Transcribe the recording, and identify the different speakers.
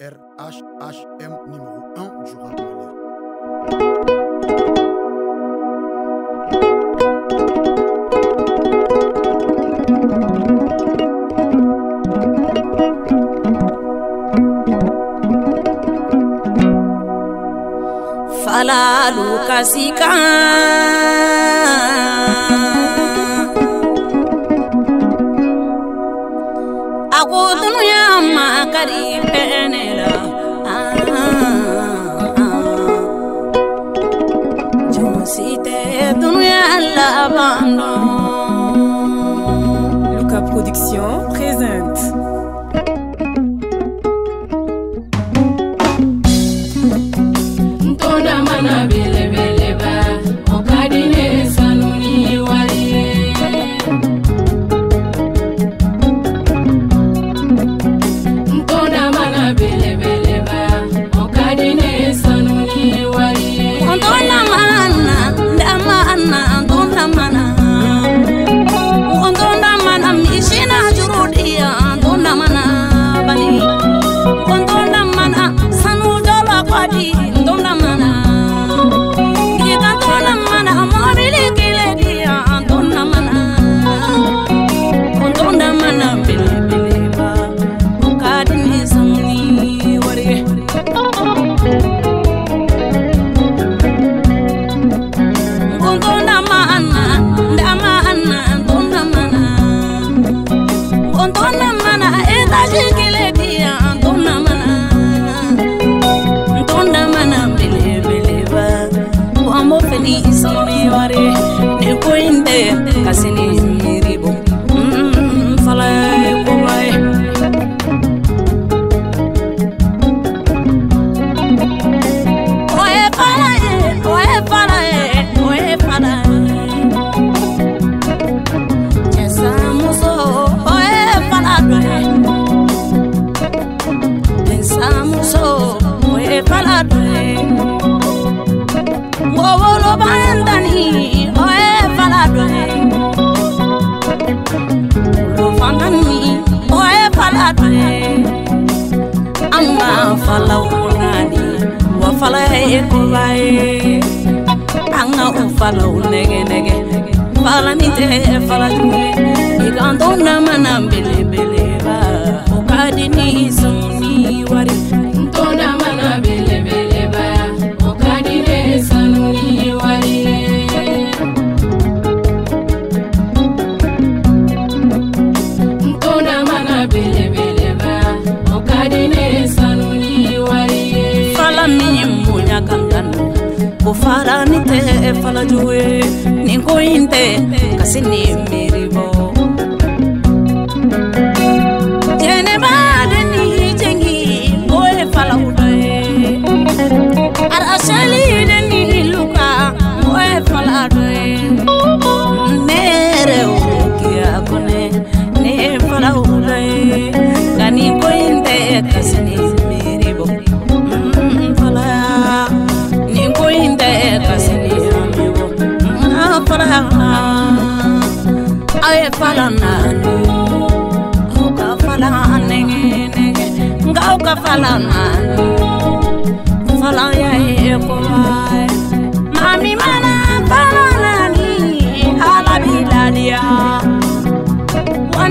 Speaker 1: RHHM numéro 1 du rap malien.
Speaker 2: falalu kasika a ko dunuya
Speaker 3: Production
Speaker 2: kasini An ka falaw naani, wa fala ye koba ye. An ka o falaw nɛgɛ nɛgɛ. Fala ni tɛ fala jugu ye. I kan to namana belebeleba. O ka di Fala ni tɛ fala. Nin tɛ kasi ni miiri bɔ. Jɛnɛba de ni jɛngi o ye falaw dɔ ye. Arasali de ni luka o ye fala dɔ ye. Ne yɛrɛ o kiya kɔnɛ ne ye falaw dɔ ye. Nka nin ko in tɛ kasi ni fala naani. Aw ka fala nɛgɛ nɛgɛ nka aw ka fala naani. Fala ya ye kowa ye. Mana fala naani ala b'i ladiya. Wa